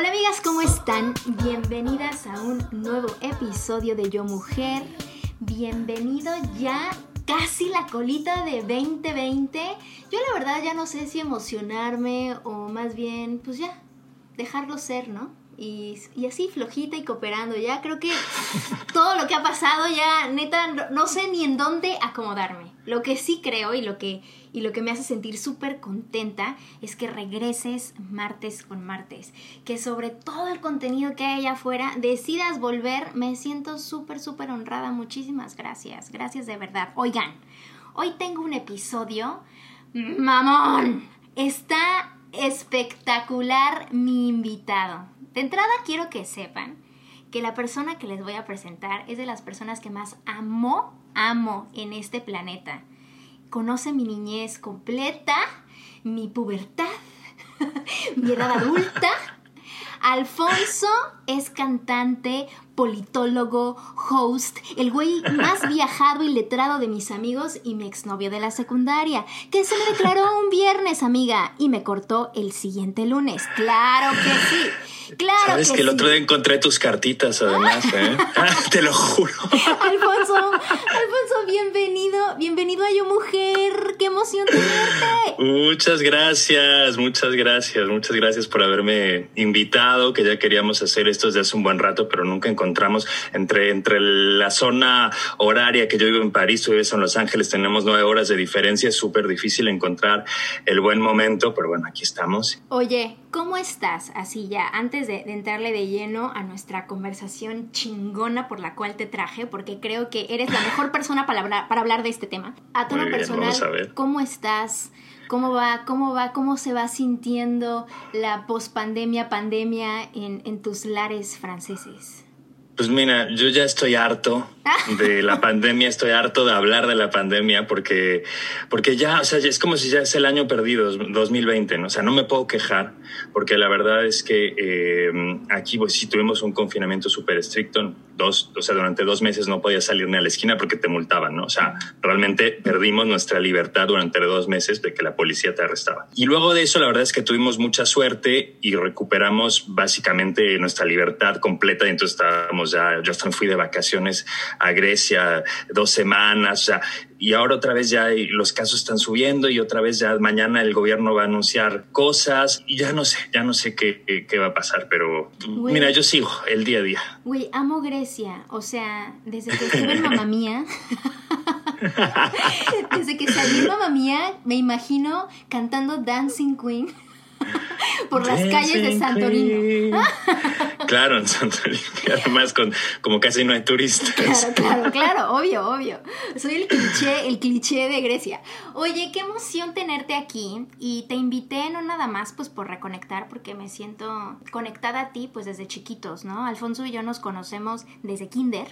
Hola amigas, ¿cómo están? Bienvenidas a un nuevo episodio de Yo Mujer. Bienvenido ya casi la colita de 2020. Yo la verdad ya no sé si emocionarme o más bien, pues ya, dejarlo ser, ¿no? Y, y así flojita y cooperando. Ya creo que todo lo que ha pasado ya, neta, no, no sé ni en dónde acomodarme. Lo que sí creo y lo que, y lo que me hace sentir súper contenta es que regreses martes con martes. Que sobre todo el contenido que hay allá afuera decidas volver. Me siento súper, súper honrada. Muchísimas gracias. Gracias de verdad. Oigan, hoy tengo un episodio. ¡Mamón! Está espectacular mi invitado. De entrada quiero que sepan que la persona que les voy a presentar es de las personas que más amo, amo en este planeta. Conoce mi niñez completa, mi pubertad, mi edad adulta. Alfonso es cantante, politólogo, host, el güey más viajado y letrado de mis amigos y mi exnovio de la secundaria, que se me declaró un viernes, amiga, y me cortó el siguiente lunes. Claro que sí. Claro Sabes que, el sí. otro día encontré tus cartitas, además, ¿eh? Te lo juro. Alfonso, Alfonso, bienvenido, bienvenido a Yo Mujer. Qué emoción tenerte. Muchas gracias, muchas gracias, muchas gracias por haberme invitado, que ya queríamos hacer esto desde hace un buen rato, pero nunca encontramos entre, entre la zona horaria que yo vivo en París, tú vives en Los Ángeles, tenemos nueve horas de diferencia, es súper difícil encontrar el buen momento, pero bueno, aquí estamos. Oye, ¿cómo estás? Así ya, antes de, de entrarle de lleno a nuestra conversación chingona por la cual te traje, porque creo que eres la mejor persona para hablar, para hablar de este tema. A tono bien, personal. ¿cómo estás? ¿Cómo va? ¿Cómo va? ¿Cómo se va sintiendo la pospandemia, pandemia en, en tus lares franceses? Pues mira, yo ya estoy harto de la pandemia, estoy harto de hablar de la pandemia porque, porque ya, o sea, es como si ya es el año perdido, 2020, ¿no? O sea, no me puedo quejar porque la verdad es que eh, aquí pues sí tuvimos un confinamiento súper estricto, dos, o sea, durante dos meses no podías salir ni a la esquina porque te multaban, ¿no? O sea, realmente perdimos nuestra libertad durante dos meses de que la policía te arrestaba. Y luego de eso, la verdad es que tuvimos mucha suerte y recuperamos básicamente nuestra libertad completa y entonces estábamos ya, yo hasta fui de vacaciones a Grecia dos semanas, o sea, y ahora otra vez ya los casos están subiendo y otra vez ya mañana el gobierno va a anunciar cosas y ya no sé, ya no sé qué, qué, qué va a pasar, pero mira, yo sigo el día a día. Güey, amo Grecia. O sea, desde que estuve en Mamá Mía. desde que salí Mamá Mía, me imagino cantando Dancing Queen por las calles de Santorino. Claro, en Santorini, además con, como casi no hay turistas. Claro, claro, claro, obvio, obvio. Soy el cliché, el cliché de Grecia. Oye, qué emoción tenerte aquí y te invité no nada más pues por reconectar porque me siento conectada a ti pues desde chiquitos, ¿no? Alfonso y yo nos conocemos desde kinder.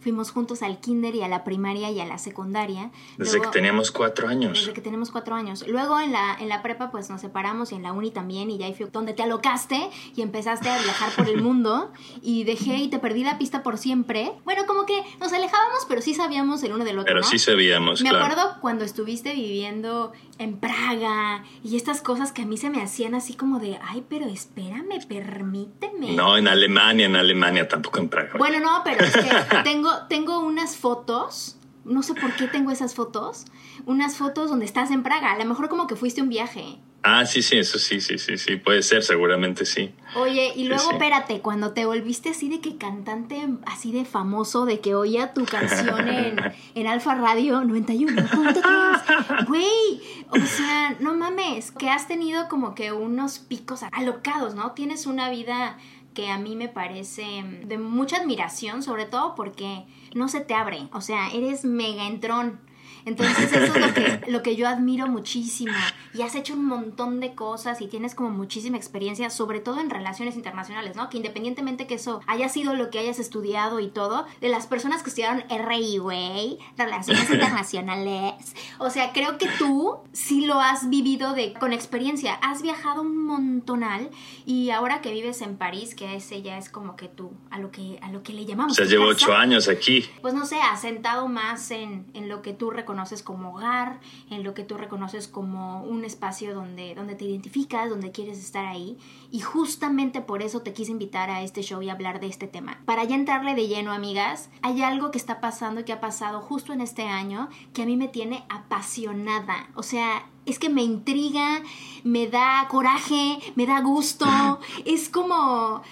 Fuimos juntos al kinder y a la primaria y a la secundaria. Desde Luego- que teníamos cuatro años. desde que tenemos cuatro años. Luego en la, en la prepa pues nos separamos y en la uni también y ya ahí fue donde te alocaste y empezaste a viajar por el mundo y dejé y te perdí la pista por siempre. Bueno, como que nos alejábamos pero sí sabíamos el uno del otro. Pero ¿no? sí sabíamos, Me claro. acuerdo cuando estuviste viviendo en Praga y estas cosas que a mí se me hacían así como de, ay, pero espérame, permíteme. No, en Alemania, en Alemania, tampoco en Praga. Bueno, no, pero es que tengo, tengo unas fotos, no sé por qué tengo esas fotos, unas fotos donde estás en Praga, a lo mejor como que fuiste un viaje Ah, sí, sí, eso sí, sí, sí, sí, puede ser, seguramente sí. Oye, y luego espérate, cuando te volviste así de que cantante, así de famoso, de que oía tu canción en, en Alfa Radio 91.3, güey, o sea, no mames, que has tenido como que unos picos alocados, ¿no? Tienes una vida que a mí me parece de mucha admiración, sobre todo porque no se te abre, o sea, eres mega entrón. Entonces eso es lo que, lo que yo admiro muchísimo. Y has hecho un montón de cosas y tienes como muchísima experiencia, sobre todo en relaciones internacionales, ¿no? Que independientemente que eso haya sido lo que hayas estudiado y todo, de las personas que estudiaron RI, güey, relaciones internacionales. O sea, creo que tú sí lo has vivido de, con experiencia. Has viajado un montonal y ahora que vives en París, que ese ya es como que tú, a lo que, a lo que le llamamos. O sea, llevo ocho años aquí. Pues no sé, has sentado más en, en lo que tú reconoces reconoces como hogar, en lo que tú reconoces como un espacio donde, donde te identificas, donde quieres estar ahí. Y justamente por eso te quise invitar a este show y hablar de este tema. Para ya entrarle de lleno, amigas, hay algo que está pasando y que ha pasado justo en este año que a mí me tiene apasionada. O sea, es que me intriga, me da coraje, me da gusto. es como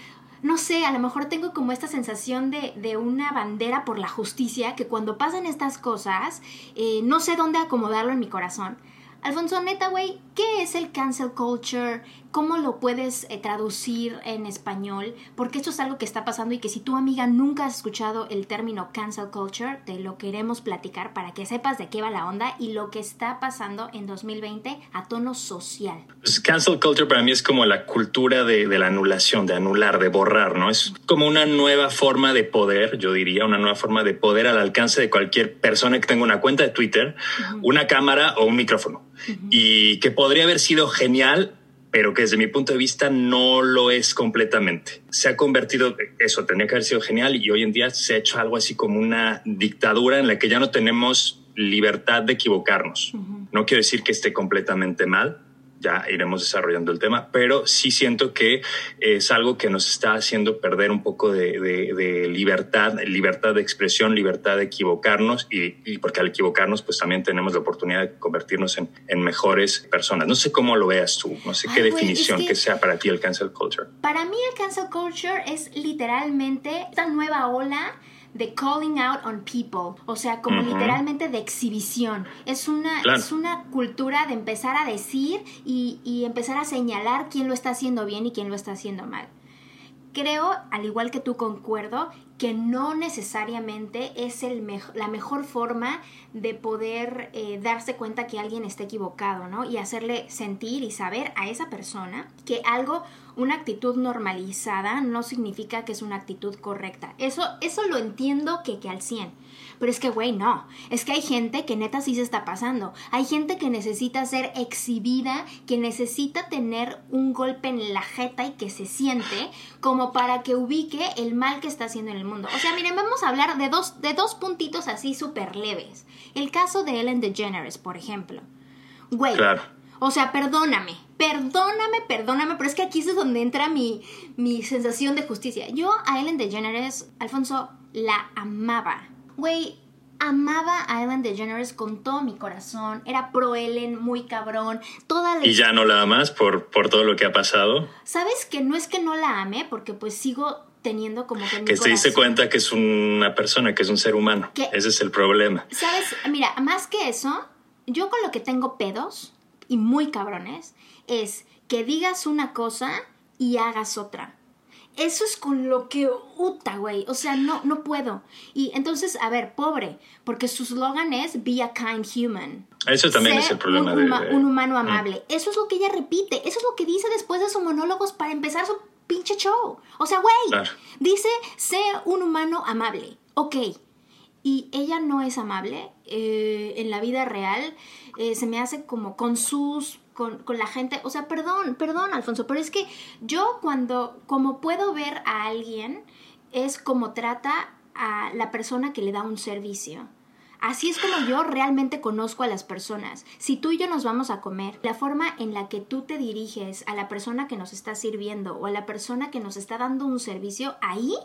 no sé, a lo mejor tengo como esta sensación de, de una bandera por la justicia que cuando pasan estas cosas, eh, no sé dónde acomodarlo en mi corazón. Alfonso, neta, güey, ¿qué es el cancel culture? ¿Cómo lo puedes eh, traducir en español? Porque esto es algo que está pasando y que si tu amiga nunca has escuchado el término cancel culture, te lo queremos platicar para que sepas de qué va la onda y lo que está pasando en 2020 a tono social. Pues cancel culture para mí es como la cultura de, la anulación, de anular, de borrar, ¿no? Es como una nueva forma de poder, yo diría, una nueva forma de poder al alcance de cualquier persona que tenga una cuenta de Twitter, una cámara o un micrófono. Y que podría haber sido genial pero que desde mi punto de vista no lo es completamente. Se ha convertido, eso tenía que haber sido genial y hoy en día se ha hecho algo así como una dictadura en la que ya no tenemos libertad de equivocarnos. No quiero decir que esté completamente mal, ya iremos desarrollando el tema, pero sí siento que es algo que nos está haciendo perder un poco de, libertad, libertad de expresión, libertad de equivocarnos y, porque al equivocarnos pues también tenemos la oportunidad de convertirnos en, mejores personas. No sé cómo lo veas tú, no sé qué definición que, sea para ti el cancel culture. Para mí el cancel culture es literalmente esta nueva ola de calling out on people, o sea, como literalmente de exhibición. Es una, es una cultura de empezar a decir y, y empezar a señalar quién lo está haciendo bien y quién lo está haciendo mal. Creo, al igual que tú concuerdo, que no necesariamente es el la mejor forma de poder eh, darse cuenta que alguien está equivocado, ¿no? Y hacerle sentir y saber a esa persona que algo, una actitud normalizada no significa que es una actitud correcta. Eso, eso lo entiendo que, que al 100 pero es que, güey, no. Es que hay gente que neta sí se está pasando. Hay gente que necesita ser exhibida, que necesita tener un golpe en la jeta y que se siente como para que ubique el mal que está haciendo en el mundo. O sea, miren, vamos a hablar de dos, de dos puntitos así súper leves. El caso de Ellen DeGeneres, por ejemplo. Güey. Claro. O sea, perdóname, perdóname, perdóname, pero es que aquí es donde entra mi, mi sensación de justicia. Yo a Ellen DeGeneres, Alfonso, la amaba. Güey, amaba a Ellen DeGeneres con todo mi corazón. Era pro Ellen, muy cabrón. Toda ¿Y ya no la amas por, por todo lo que ha pasado? ¿Sabes que no es que no la ame? Porque pues sigo teniendo como que... que se dice cuenta que es una persona, que es un ser humano. Ese es el problema. ¿Sabes? Mira, más que eso, yo con lo que tengo pedos, y muy cabrones, es que digas una cosa y hagas otra. Eso es con lo que uta, güey. O sea, no, no puedo. Y entonces, a ver, pobre, porque su slogan es Be a kind human. Eso también es el problema un, de, un humano amable. Eso es lo que ella repite. Eso es lo que dice después de sus monólogos para empezar su pinche show. O sea, güey, dice, sé un humano amable. Ok. Y ella no es amable. Eh, en la vida real eh, se me hace como con sus con, la gente. O sea, perdón, perdón, Alfonso, pero es que yo cuando, como puedo ver a alguien, es como trata a la persona que le da un servicio. Así es como yo realmente conozco a las personas. Si tú y yo nos vamos a comer, la forma en la que tú te diriges a la persona que nos está sirviendo o a la persona que nos está dando un servicio, ahí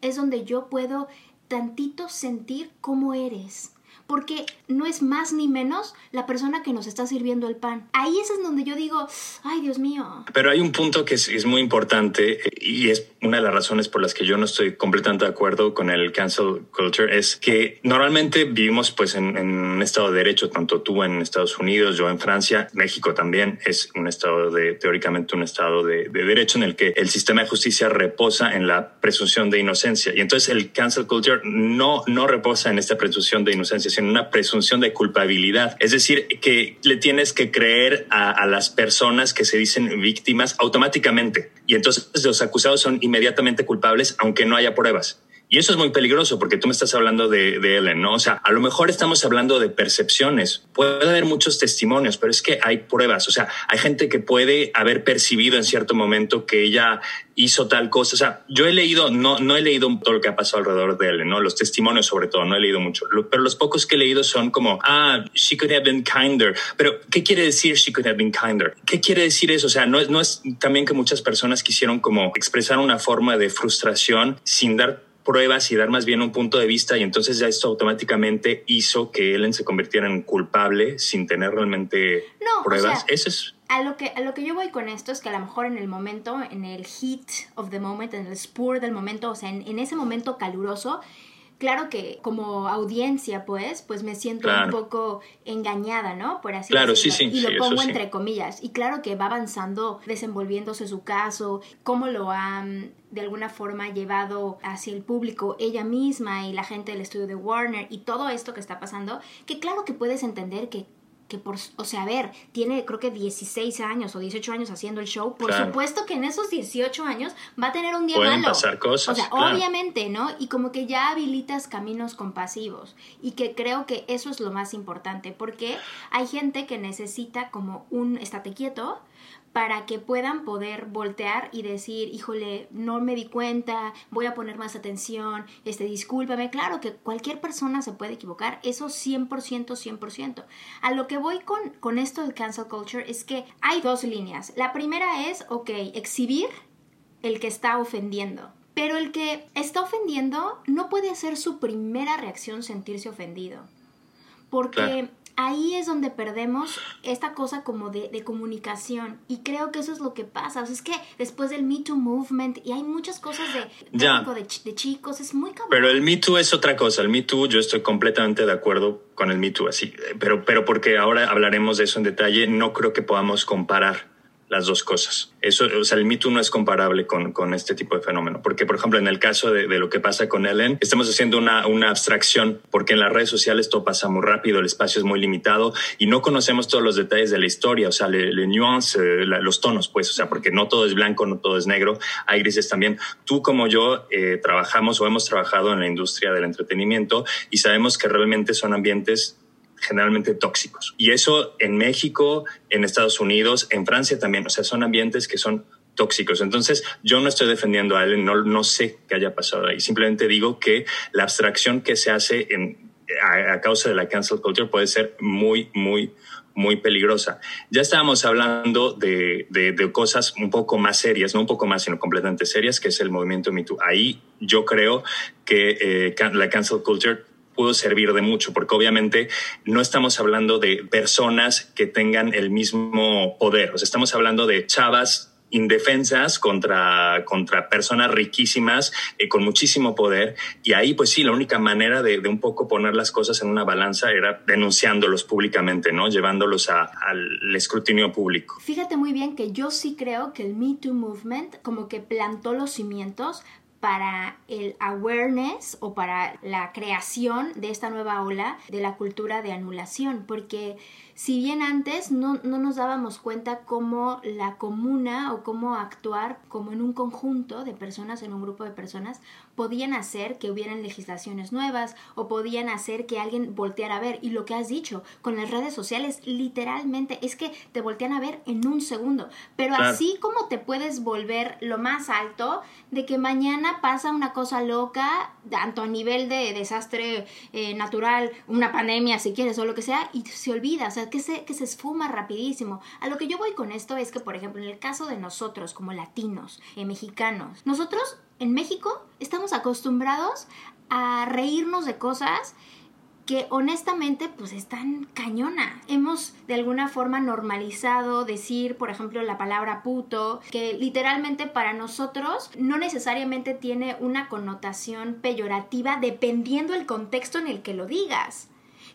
es donde yo puedo tantito sentir cómo eres. Porque no es más ni menos la persona que nos está sirviendo el pan. Ahí es en donde yo digo, ay Dios mío. Pero hay un punto que es, muy importante y es una de las razones por las que yo no estoy completamente de acuerdo con el cancel culture, es que normalmente vivimos pues en, un estado de derecho, tanto tú en Estados Unidos, yo en Francia, México también es un estado de, teóricamente un estado de, de derecho en el que el sistema de justicia reposa en la presunción de inocencia. Y entonces el cancel culture no, no reposa en esta presunción de inocencia, en una presunción de culpabilidad. Es decir, que le tienes que creer a, las personas que se dicen víctimas automáticamente. Y entonces los acusados son inmediatamente culpables aunque no haya pruebas. Y eso es muy peligroso porque tú me estás hablando de, de, Ellen, ¿no? O sea, a lo mejor estamos hablando de percepciones. Puede haber muchos testimonios, pero es que hay pruebas. O sea, hay gente que puede haber percibido en cierto momento que ella hizo tal cosa. O sea, yo he leído, no, no he leído todo lo que ha pasado alrededor de Ellen, ¿no? Los testimonios sobre todo, no he leído mucho. Pero los pocos que he leído son como, ah, she could have been kinder. Pero, ¿qué quiere decir she could have been kinder? ¿Qué quiere decir eso? O sea, no, no es también que muchas personas quisieron como expresar una forma de frustración sin dar pruebas y dar más bien un punto de vista y entonces ya esto automáticamente hizo que Ellen se convirtiera en culpable sin tener realmente pruebas. Eso es a lo, que, a lo que yo voy con esto es que a lo mejor en el momento, en el heat of the moment, en el spur del momento, o sea, en ese momento caluroso, claro que como audiencia, pues, pues me siento un poco engañada, ¿no? Por así claro, decirlo. Sí, sí, y lo pongo entre comillas. Y claro que va avanzando, desenvolviéndose su caso, cómo lo han de alguna forma llevado hacia el público ella misma y la gente del estudio de Warner y todo esto que está pasando, que claro que puedes entender que que por, o sea, a ver, tiene creo que 16 años o 18 años haciendo el show, por supuesto que en esos 18 años va a tener un día Pueden pasar cosas. O sea, obviamente, ¿no? Y como que ya habilitas caminos compasivos y que creo que eso es lo más importante, porque hay gente que necesita como un estate quieto, para que puedan poder voltear y decir, híjole, no me di cuenta, voy a poner más atención, este, discúlpame. Claro que cualquier persona se puede equivocar, eso 100%, 100%. A lo que voy con, con esto del cancel culture es que hay dos líneas. La primera es, ok, exhibir el que está ofendiendo. Pero el que está ofendiendo no puede ser su primera reacción sentirse ofendido. Porque ahí es donde perdemos esta cosa como de, comunicación. Y creo que eso es lo que pasa. O sea, es que después del Me Too Movement, y hay muchas cosas de, de, de, chicos, es muy cabrón. Pero el Me Too es otra cosa. El Me Too, yo estoy completamente de acuerdo con el Me Too, así. Pero, pero porque ahora hablaremos de eso en detalle, no creo que podamos comparar las dos cosas. Eso, o sea, el Me no es comparable con, con, este tipo de fenómeno, porque, por ejemplo, en el caso de, de, lo que pasa con Ellen, estamos haciendo una, una abstracción, porque en las redes sociales todo pasa muy rápido, el espacio es muy limitado y no conocemos todos los detalles de la historia, o sea, le, nuance, eh, los tonos, pues, o sea, porque no todo es blanco, no todo es negro, hay grises también. Tú como yo eh, trabajamos o hemos trabajado en la industria del entretenimiento y sabemos que realmente son ambientes generalmente tóxicos. Y eso en México, en Estados Unidos, en Francia también, o sea, son ambientes que son tóxicos. Entonces, yo no estoy defendiendo a él, no, no sé qué haya pasado ahí. Simplemente digo que la abstracción que se hace en, a, causa de la cancel culture puede ser muy, muy, muy peligrosa. Ya estábamos hablando de, de, cosas un poco más serias, no un poco más, sino completamente serias, que es el movimiento Me Ahí yo creo que eh, la cancel culture pudo servir de mucho, porque obviamente no estamos hablando de personas que tengan el mismo poder, o sea, estamos hablando de chavas indefensas contra, contra personas riquísimas eh, con muchísimo poder. Y ahí, pues sí, la única manera de, un poco poner las cosas en una balanza era denunciándolos públicamente, ¿no? Llevándolos al escrutinio público. Fíjate muy bien que yo sí creo que el Me Too Movement como que plantó los cimientos para el awareness o para la creación de esta nueva ola de la cultura de anulación, porque si bien antes no, no, nos dábamos cuenta cómo la comuna o cómo actuar como en un conjunto de personas, en un grupo de personas, podían hacer que hubieran legislaciones nuevas o podían hacer que alguien volteara a ver. Y lo que has dicho, con las redes sociales, literalmente es que te voltean a ver en un segundo. Pero así como te puedes volver lo más alto de que mañana pasa una cosa loca, tanto a nivel de desastre eh, natural, una pandemia si quieres o lo que sea, y se olvida, o sea, que se, que se esfuma rapidísimo. A lo que yo voy con esto es que, por ejemplo, en el caso de nosotros como latinos, eh, mexicanos, nosotros en México estamos acostumbrados a reírnos de cosas que honestamente pues están cañona. Hemos de alguna forma normalizado decir, por ejemplo, la palabra puto, que literalmente para nosotros no necesariamente tiene una connotación peyorativa dependiendo el contexto en el que lo digas.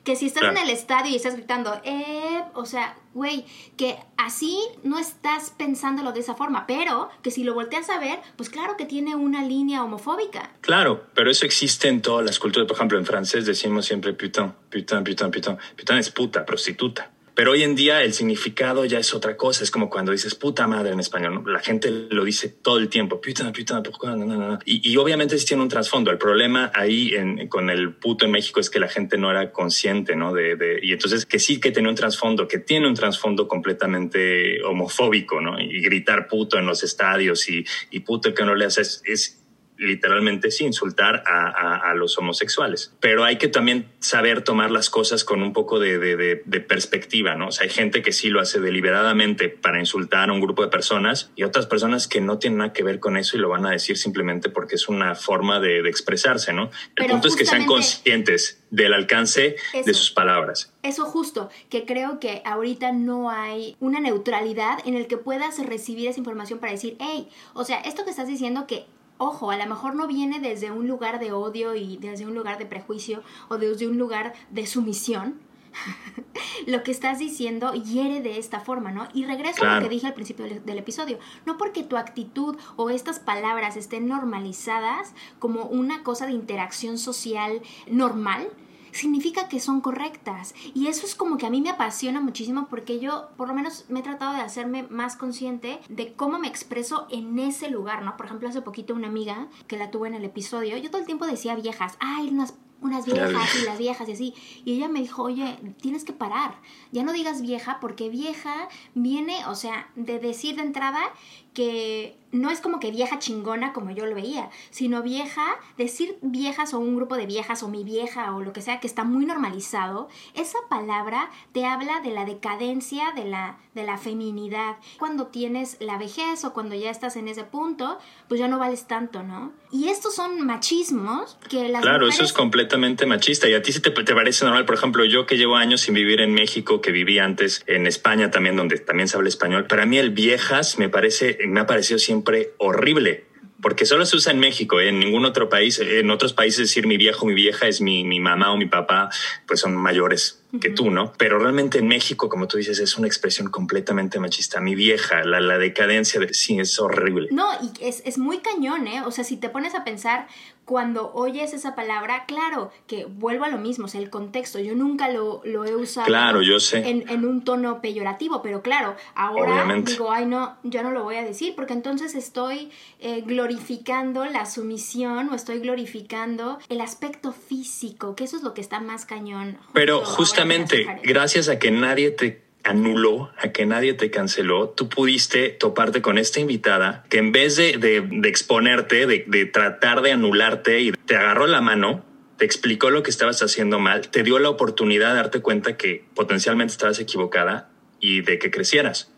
Que si estás en el estadio y estás gritando, eh, o sea, güey, que así no estás pensándolo de esa forma, pero que si lo volteas a ver, pues claro que tiene una línea homofóbica. Claro, pero eso existe en todas las culturas. Por ejemplo, en francés decimos siempre putain, putain, putain, putain. Putain es puta, prostituta. Pero hoy en día el significado ya es otra cosa. Es como cuando dices puta madre en español. La gente lo dice todo el tiempo. Puta, puta, no, no. Y, y, obviamente sí tiene un trasfondo. El problema ahí en, con el puto en México es que la gente no era consciente, ¿no? De, de, y entonces que sí que tiene un trasfondo, que tiene un trasfondo completamente homofóbico, ¿no? Y gritar puto en los estadios y, y puto que no le haces es literalmente sí, insultar a, a, a, los homosexuales. Pero hay que también saber tomar las cosas con un poco de, de, de, perspectiva, ¿no? O sea, hay gente que sí lo hace deliberadamente para insultar a un grupo de personas y otras personas que no tienen nada que ver con eso y lo van a decir simplemente porque es una forma de, expresarse, ¿no? El punto es que sean conscientes del alcance eso, de sus palabras. Eso justo, que creo que ahorita no hay una neutralidad en el que puedas recibir esa información para decir, hey, o sea, esto que estás diciendo que ojo, a lo mejor no viene desde un lugar de odio y desde un lugar de prejuicio o desde un lugar de sumisión. lo que estás diciendo hiere de esta forma, ¿no? Y regreso claro. a lo que dije al principio del, del, episodio. No porque tu actitud o estas palabras estén normalizadas como una cosa de interacción social normal, significa que son correctas. Y eso es como que a mí me apasiona muchísimo porque yo por lo menos me he tratado de hacerme más consciente de cómo me expreso en ese lugar, ¿no? Por ejemplo, hace poquito una amiga que la tuve en el episodio, yo todo el tiempo decía viejas, ay, unas unas viejas y las viejas y así. Y ella me dijo, oye, tienes que parar. Ya no digas vieja porque vieja viene, o sea, de decir de entrada que no es como que vieja chingona como yo lo veía, sino vieja, decir viejas o un grupo de viejas o mi vieja o lo que sea que está muy normalizado, esa palabra te habla de la decadencia de la, de la feminidad. Cuando tienes la vejez o cuando ya estás en ese punto, pues ya no vales tanto, ¿no? Y estos son machismos que las Claro, mujeres... eso es completamente machista y a ti sí te, te parece normal, por ejemplo, yo que llevo años sin vivir en México, que viví antes en España también, donde también se habla español, para mí el viejas me parece me ha parecido siempre horrible, porque solo se usa en México, ¿eh? en ningún otro país, en otros países decir mi viejo, mi vieja es mi, mi mamá o mi papá, pues son mayores que tú, ¿no? Pero realmente en México, como tú dices, es una expresión completamente machista. Mi vieja, la, la decadencia de sí, es horrible. No, y es, es muy cañón, ¿eh? O sea, si te pones a pensar, cuando oyes esa palabra, claro, que vuelvo a lo mismo, o sea, el contexto, yo nunca lo, lo he usado claro, yo sé. En, en, un tono peyorativo, pero claro, ahora Obviamente. digo, ay, no, yo no lo voy a decir, porque entonces estoy eh, glorificando la sumisión o estoy glorificando el aspecto físico, que eso es lo que está más cañón. Pero justamente gracias a que nadie te anuló, a que nadie te canceló, tú pudiste toparte con esta invitada que en vez de, de, exponerte, de, de, tratar de anularte y te agarró la mano, te explicó lo que estabas haciendo mal, te dio la oportunidad de darte cuenta que potencialmente estabas equivocada y de que crecieras.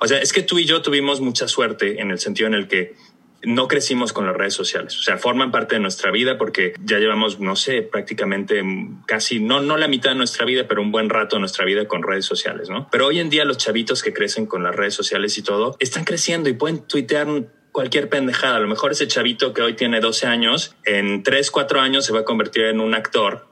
O sea, es que tú y yo tuvimos mucha suerte en el sentido en el que no crecimos con las redes sociales. O sea, forman parte de nuestra vida porque ya llevamos, no sé, prácticamente casi, no, no la mitad de nuestra vida, pero un buen rato de nuestra vida con redes sociales, ¿no? Pero hoy en día los chavitos que crecen con las redes sociales y todo, están creciendo y pueden tuitear cualquier pendejada. A lo mejor ese chavito que hoy tiene 12 años, en 3, 4 años se va a convertir en un actor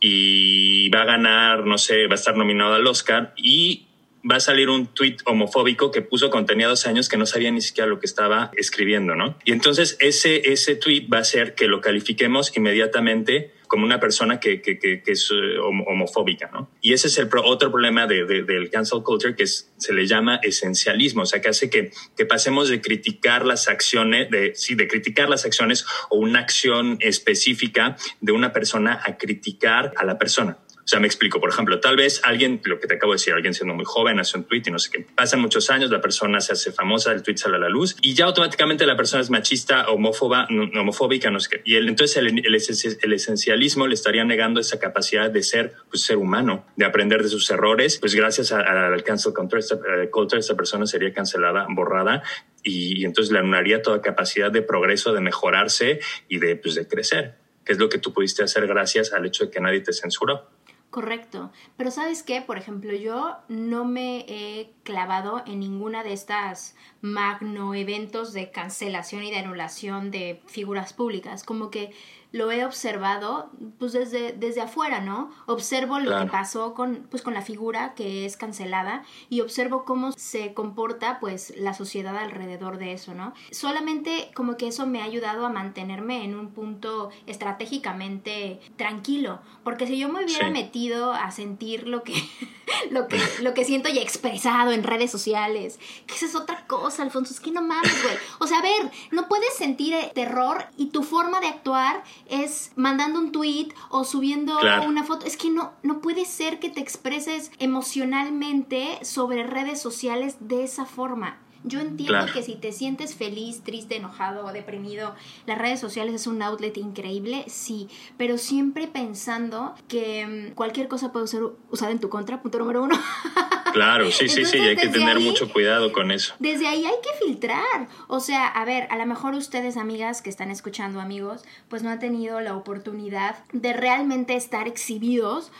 y va a ganar, no sé, va a estar nominado al Oscar y va a salir un tweet homofóbico que puso cuando tenía dos años que no sabía ni siquiera lo que estaba escribiendo, ¿no? Y entonces ese, ese tweet va a ser que lo califiquemos inmediatamente como una persona que, que, que, es homofóbica, ¿no? Y ese es el otro problema de, de, del cancel culture que se le llama esencialismo, o sea, que hace que, que pasemos de criticar las acciones, de, sí, de criticar las acciones o una acción específica de una persona a criticar a la persona. O sea, me explico, por ejemplo, tal vez alguien, lo que te acabo de decir, alguien siendo muy joven hace un tweet y no sé qué, pasan muchos años, la persona se hace famosa, el tweet sale a la luz y ya automáticamente la persona es machista, homófoba, homofóbica, no sé qué. Y el, entonces el, el, el, esencialismo le estaría negando esa capacidad de ser pues, ser humano, de aprender de sus errores. Pues gracias al cancel culture, esta, culture, esta persona sería cancelada, borrada y, y entonces le anularía toda capacidad de progreso, de mejorarse y de, pues, de crecer que es lo que tú pudiste hacer gracias al hecho de que nadie te censuró. Correcto. Pero sabes qué, por ejemplo, yo no me he clavado en ninguna de estas magno eventos de cancelación y de anulación de figuras públicas. Como que lo he observado pues desde, desde afuera, ¿no? Observo lo que pasó con, pues, con la figura que es cancelada y observo cómo se comporta pues la sociedad alrededor de eso, ¿no? Solamente como que eso me ha ayudado a mantenerme en un punto estratégicamente tranquilo, porque si yo me hubiera metido a sentir lo que, lo que, lo que siento y expresado en redes sociales, que esa es otra cosa, Alfonso, es que no mames, güey. O sea, a ver, no puedes sentir terror y tu forma de actuar es mandando un tweet o subiendo una foto. Es que no, no puede ser que te expreses emocionalmente sobre redes sociales de esa forma. Yo entiendo que si te sientes feliz, triste, enojado o deprimido, las redes sociales es un outlet increíble, sí, pero siempre pensando que mm, cualquier cosa puede ser usada en tu contra, punto número uno. Claro, sí, sí, sí, hay que tener mucho cuidado con eso. Desde ahí hay que filtrar. O sea, a ver, a lo mejor ustedes, amigas que están escuchando, amigos, pues no han tenido la oportunidad de realmente estar exhibidos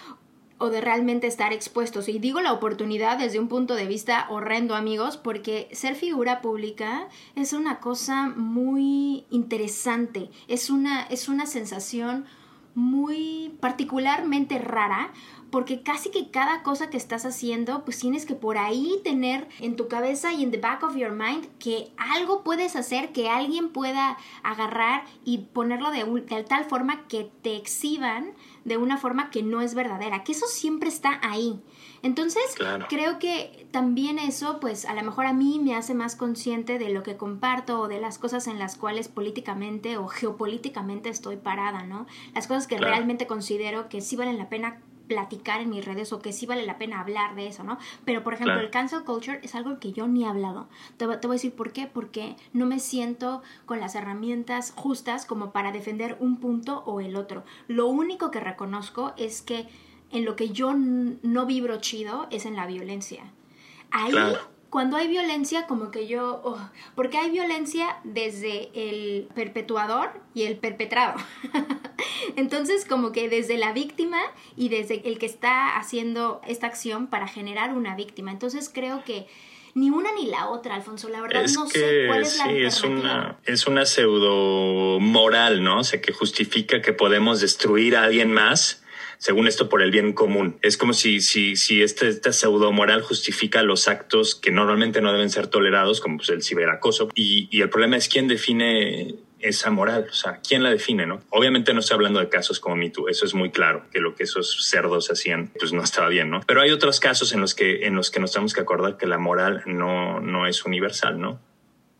o de realmente estar expuestos. Y digo la oportunidad desde un punto de vista horrendo, amigos, porque ser figura pública es una cosa muy interesante, es una, es una sensación muy particularmente rara porque casi que cada cosa que estás haciendo, pues tienes que por ahí tener en tu cabeza y en the back of your mind que algo puedes hacer, que alguien pueda agarrar y ponerlo de, de tal forma que te exhiban de una forma que no es verdadera, que eso siempre está ahí. Entonces, creo que también eso, pues a lo mejor a mí me hace más consciente de lo que comparto o de las cosas en las cuales políticamente o geopolíticamente estoy parada, ¿no? Las cosas que realmente considero que sí valen la pena platicar en mis redes o que sí vale la pena hablar de eso, ¿no? Pero, por ejemplo, el cancel culture es algo que yo ni he hablado. Te, te, voy a decir por qué. Porque no me siento con las herramientas justas como para defender un punto o el otro. Lo único que reconozco es que en lo que yo no vibro chido es en la violencia. Ahí cuando hay violencia, como que yo, oh, porque hay violencia desde el perpetuador y el perpetrado. Entonces, como que desde la víctima y desde el que está haciendo esta acción para generar una víctima. Entonces, creo que ni una ni la otra, Alfonso. La verdad no sé cuál es la sí, es una, es una pseudo moral, ¿no? O sea, que justifica que podemos destruir a alguien más según esto, por el bien común. Es como si, si, si este, esta pseudo moral justifica los actos que normalmente no deben ser tolerados, como pues, el ciberacoso. Y, y el problema es quién define esa moral, o sea, ¿quién la define, no? Obviamente no estoy hablando de casos como MeToo, eso es muy claro, que lo que esos cerdos hacían, pues no estaba bien, ¿no? Pero hay otros casos en los que, en los que nos tenemos que acordar que la moral no, no es universal, ¿no?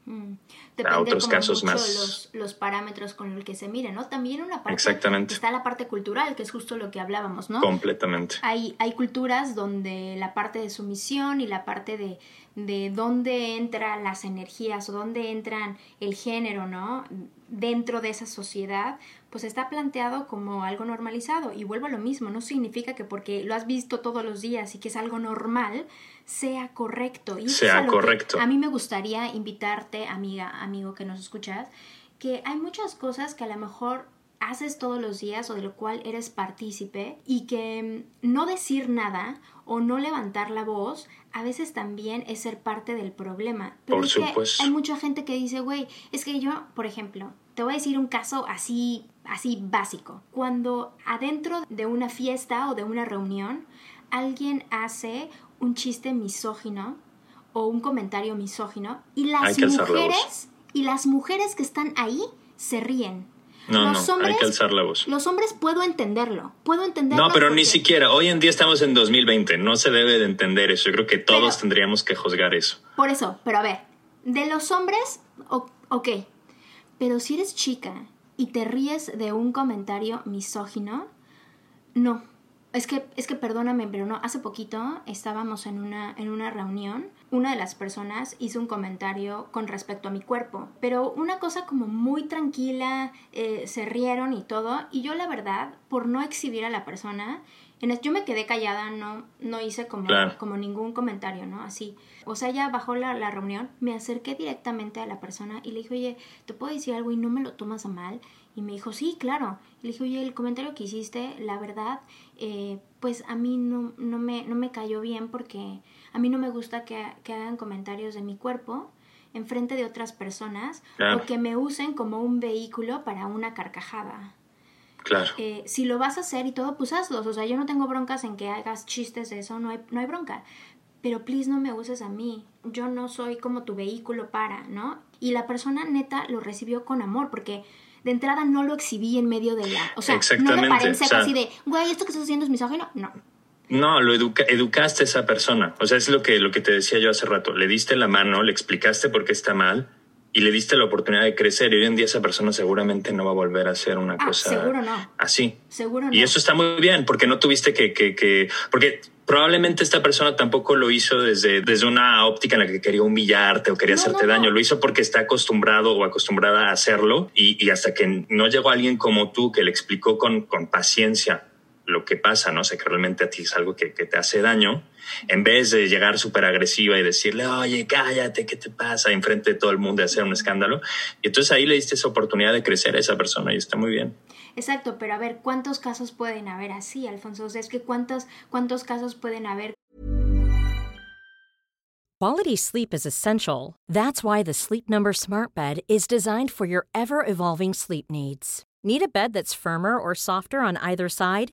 Mm. Depende otros casos mucho más. Los, los, parámetros con los que se miren, ¿no? También una parte. Exactamente. Está la parte cultural, que es justo lo que hablábamos, ¿no? Completamente. Hay, hay culturas donde la parte de sumisión y la parte de, de dónde entran las energías o dónde entran el género, ¿no? Dentro de esa sociedad, pues está planteado como algo normalizado. Y vuelvo a lo mismo, no significa que porque lo has visto todos los días y que es algo normal, sea correcto. Y sea correcto. A mí me gustaría invitarte, amiga, amigo que nos escuchas, que hay muchas cosas que a lo mejor haces todos los días o de lo cual eres partícipe y que mm, no decir nada o no levantar la voz a veces también es ser parte del problema. Pero por supuesto. hay mucha gente que dice, güey, es que yo, por ejemplo, te voy a decir un caso así, así básico. Cuando adentro de una fiesta o de una reunión alguien hace un chiste misógino o un comentario misógino y las mujeres y las mujeres que están ahí se ríen. No, los no, hombres, hay que alzar la voz. Los hombres puedo entenderlo, puedo entenderlo. No, pero ni siquiera. Hoy en día estamos en 2020, no se debe de entender eso. Yo creo que todos tendríamos que juzgar eso. Por eso, pero a ver, de los hombres, ok, pero si eres chica y te ríes de un comentario misógino, no, es que, es que perdóname, pero no, hace poquito estábamos en una, en una reunión, una de las personas hizo un comentario con respecto a mi cuerpo, pero una cosa como muy tranquila, eh, se rieron y todo, y yo la verdad, por no exhibir a la persona, yo me quedé callada, no, no hice como, como ningún comentario, ¿no? Así. O sea, ya bajó la, la, reunión, me acerqué directamente a la persona y le dije, oye, ¿te puedo decir algo y no me lo tomas a mal? Y me dijo, sí, claro. Y le dije, oye, el comentario que hiciste, la verdad, eh, pues a mí no, no, me, no me cayó bien porque a mí no me gusta que, que hagan comentarios de mi cuerpo en frente de otras personas o que me usen como un vehículo para una carcajada. Claro. Eh, si lo vas a hacer y todo, pues hazlos. O sea, yo no tengo broncas en que hagas chistes de eso, no hay, no hay bronca. Pero please no me uses a mí. Yo no soy como tu vehículo para, ¿no? Y la persona neta lo recibió con amor porque de entrada no lo exhibí en medio de la... O sea, no paré así de, güey, esto que estás haciendo es misógino. No. No, lo educaste a esa persona. O sea, es lo que, lo que te decía yo hace rato. Le diste la mano, le explicaste por qué está mal y le diste la oportunidad de crecer. Y hoy en día esa persona seguramente no va a volver a hacer una ah, cosa seguro no. así. Seguro no. Y eso está muy bien, porque no tuviste que, que, que, porque probablemente esta persona tampoco lo hizo desde, desde una óptica en la que quería humillarte o quería hacerte daño. Lo hizo porque está acostumbrado o acostumbrada a hacerlo. Y, y, hasta que no llegó alguien como tú que le explicó con, con paciencia lo que pasa, ¿no? O sea, que realmente a ti es algo que, que te hace daño, en vez de llegar súper agresiva y decirle, oye, cállate, ¿qué te pasa? Enfrente de todo el mundo y hacer un escándalo. Y entonces ahí le diste esa oportunidad de crecer a esa persona y está muy bien. Exacto, pero a ver, ¿cuántos casos pueden haber así, Alfonso? O sea, es que ¿cuántos, cuántos casos pueden haber? Quality sleep is essential. That's why the Sleep Number Smart Bed is designed for your ever-evolving sleep needs. Need a bed that's firmer or softer on either side?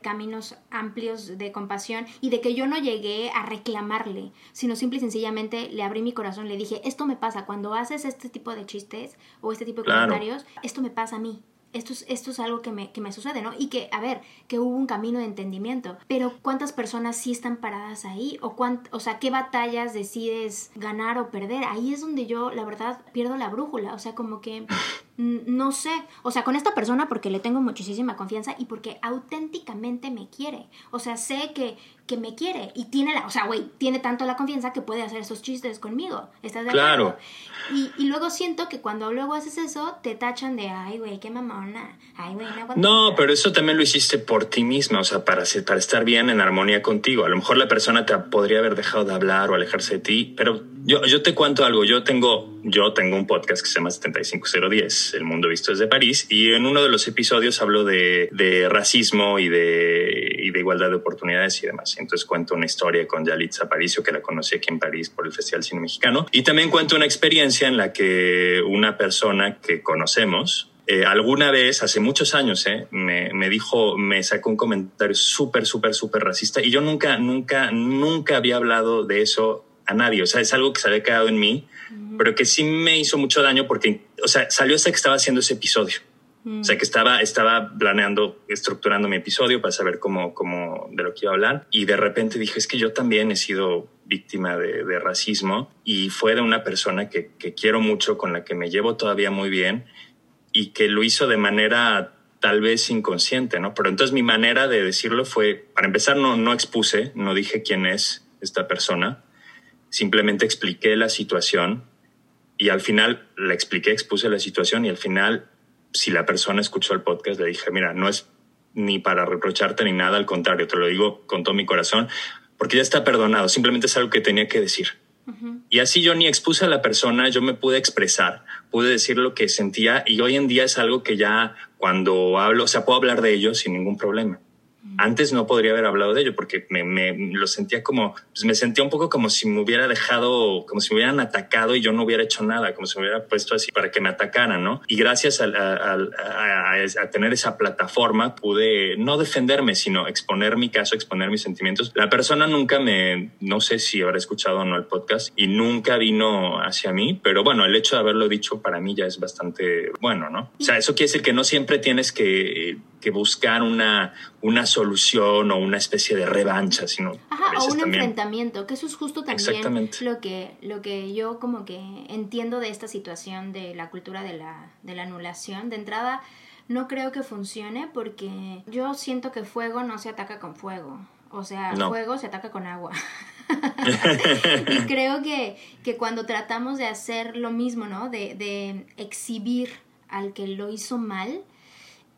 caminos amplios de compasión y de que yo no llegué a reclamarle, sino simple y sencillamente le abrí mi corazón, le dije, esto me pasa cuando haces este tipo de chistes o este tipo de comentarios, esto me pasa a mí esto es, esto es algo que me, que me sucede, ¿no? Y que, a ver, que hubo un camino de entendimiento, pero ¿cuántas personas sí están paradas ahí? O, cuánt, o sea, ¿qué batallas decides ganar o perder? Ahí es donde yo, la verdad, pierdo la brújula, o sea, como que no sé, o sea, con esta persona porque le tengo muchísima confianza y porque auténticamente me quiere, o sea, sé que, que me quiere y tiene la, o sea, güey, tiene tanto la confianza que puede hacer esos chistes conmigo, ¿estás de acuerdo? Claro. Y, y luego siento que cuando luego haces eso, te tachan de, ay, güey, qué mamona. Ay, güey, no, no pero eso también lo hiciste por ti misma, o sea, para, para estar bien en armonía contigo. A lo mejor la persona te podría haber dejado de hablar o alejarse de ti, pero yo, yo te cuento algo. Yo tengo, yo tengo un podcast que se llama 75010, El Mundo Visto desde París, y en uno de los episodios hablo de, racismo y de, y de igualdad de oportunidades y demás. Entonces cuento una historia con Yalitza Aparicio, que la conocí aquí en París por el Festival Cine Mexicano, y también cuento una experiencia en la que una persona que conocemos, eh, alguna vez, hace muchos años, eh, me, me, dijo, me sacó un comentario súper, súper, súper racista y yo nunca, nunca, nunca había hablado de eso a nadie. O sea, es algo que se había quedado en mí, pero que sí me hizo mucho daño porque, o sea, salió hasta que estaba haciendo ese episodio. O sea, que estaba, estaba planeando, estructurando mi episodio para saber cómo, cómo, de lo que iba a hablar. Y de repente dije, es que yo también he sido víctima de, de racismo y fue de una persona que, que, quiero mucho, con la que me llevo todavía muy bien y que lo hizo de manera tal vez inconsciente, ¿no? Pero entonces mi manera de decirlo fue, para empezar, no, no expuse, no dije quién es esta persona, simplemente expliqué la situación y al final la expliqué, expuse la situación y al final si la persona escuchó el podcast, le dije, mira, no es ni para reprocharte ni nada, al contrario, te lo digo con todo mi corazón, porque ya está perdonado, simplemente es algo que tenía que decir. Y así yo ni expuse a la persona, yo me pude expresar, pude decir lo que sentía y hoy en día es algo que ya cuando hablo, o sea, puedo hablar de ello sin ningún problema. Antes no podría haber hablado de ello porque me, me, lo sentía como, pues me sentía un poco como si me hubiera dejado, como si me hubieran atacado y yo no hubiera hecho nada, como si me hubiera puesto así para que me atacaran, ¿no? Y gracias a, a, a, a, tener esa plataforma pude no defenderme, sino exponer mi caso, exponer mis sentimientos. La persona nunca me, no sé si habrá escuchado o no el podcast y nunca vino hacia mí, pero bueno, el hecho de haberlo dicho para mí ya es bastante bueno, ¿no? O sea, eso quiere decir que no siempre tienes que que buscar una, una solución o una especie de revancha, sino Ajá, o un enfrentamiento, que eso es justo también lo que, lo que yo como que entiendo de esta situación de la cultura de la, de la anulación. De entrada, no creo que funcione porque yo siento que fuego no se ataca con fuego. O sea, fuego se ataca con agua. y creo que, que, cuando tratamos de hacer lo mismo, ¿no? De, de exhibir al que lo hizo mal,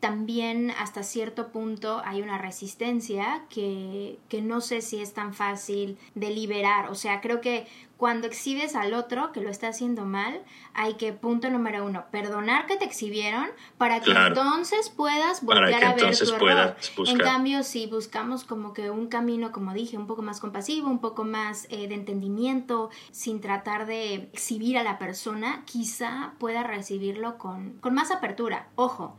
también hasta cierto punto hay una resistencia que, que, no sé si es tan fácil de liberar. O sea, creo que cuando exhibes al otro que lo está haciendo mal, hay que, punto número uno, perdonar que te exhibieron para que entonces puedas volver a ver tu error. En cambio, si buscamos como que un camino, como dije, un poco más compasivo, un poco más eh, de entendimiento, sin tratar de exhibir a la persona, quizá pueda recibirlo con, con más apertura. Ojo,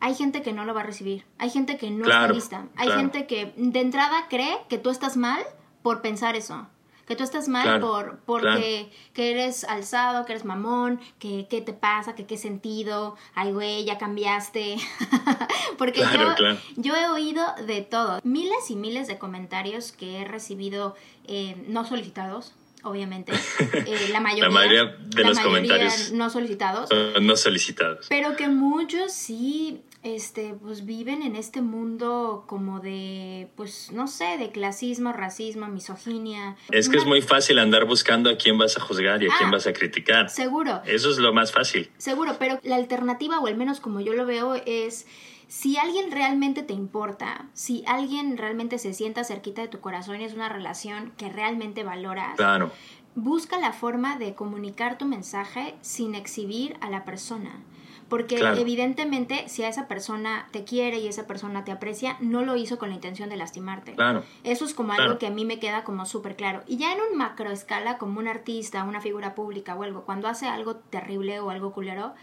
hay gente que no lo va a recibir, hay gente que no está lista, hay gente que de entrada cree que tú estás mal por pensar eso, que tú estás mal por porque que eres alzado, que eres mamón, que qué te pasa, que qué sentido, ay güey, ya cambiaste. porque yo, yo he oído de todo, miles y miles de comentarios que he recibido eh, no solicitados, obviamente. Eh, la, mayoría, de los comentarios no solicitados. no solicitados. Pero que muchos sí este, pues viven en este mundo como de, pues no sé, de clasismo, racismo, misoginia. Es que es muy fácil andar buscando a quién vas a juzgar y a quién ah, vas a criticar. Seguro. Eso es lo más fácil. Seguro, pero la alternativa, o al menos como yo lo veo, es si alguien realmente te importa, si alguien realmente se sienta cerquita de tu corazón y es una relación que realmente valoras, claro. busca la forma de comunicar tu mensaje sin exhibir a la persona. Porque evidentemente si a esa persona te quiere y esa persona te aprecia, no lo hizo con la intención de lastimarte. Claro. Eso es como algo que a mí me queda como súper claro. Y ya en un macro escala, como un artista, una figura pública o algo, cuando hace algo terrible o algo culero,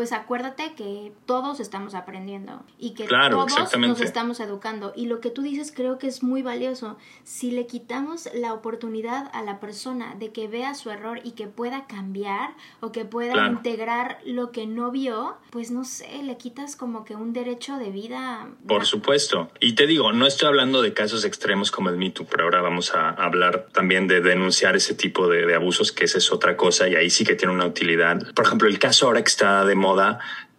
pues acuérdate que todos estamos aprendiendo y que todos nos estamos educando. Y lo que tú dices creo que es muy valioso. Si le quitamos la oportunidad a la persona de que vea su error y que pueda cambiar o que pueda integrar lo que no vio, pues no sé, le quitas como que un derecho de vida. Por supuesto. Y te digo, no estoy hablando de casos extremos como el Me pero ahora vamos a hablar también de denunciar ese tipo de, de abusos, que esa es otra cosa y ahí sí que tiene una utilidad. Por ejemplo, el caso ahora que está de moda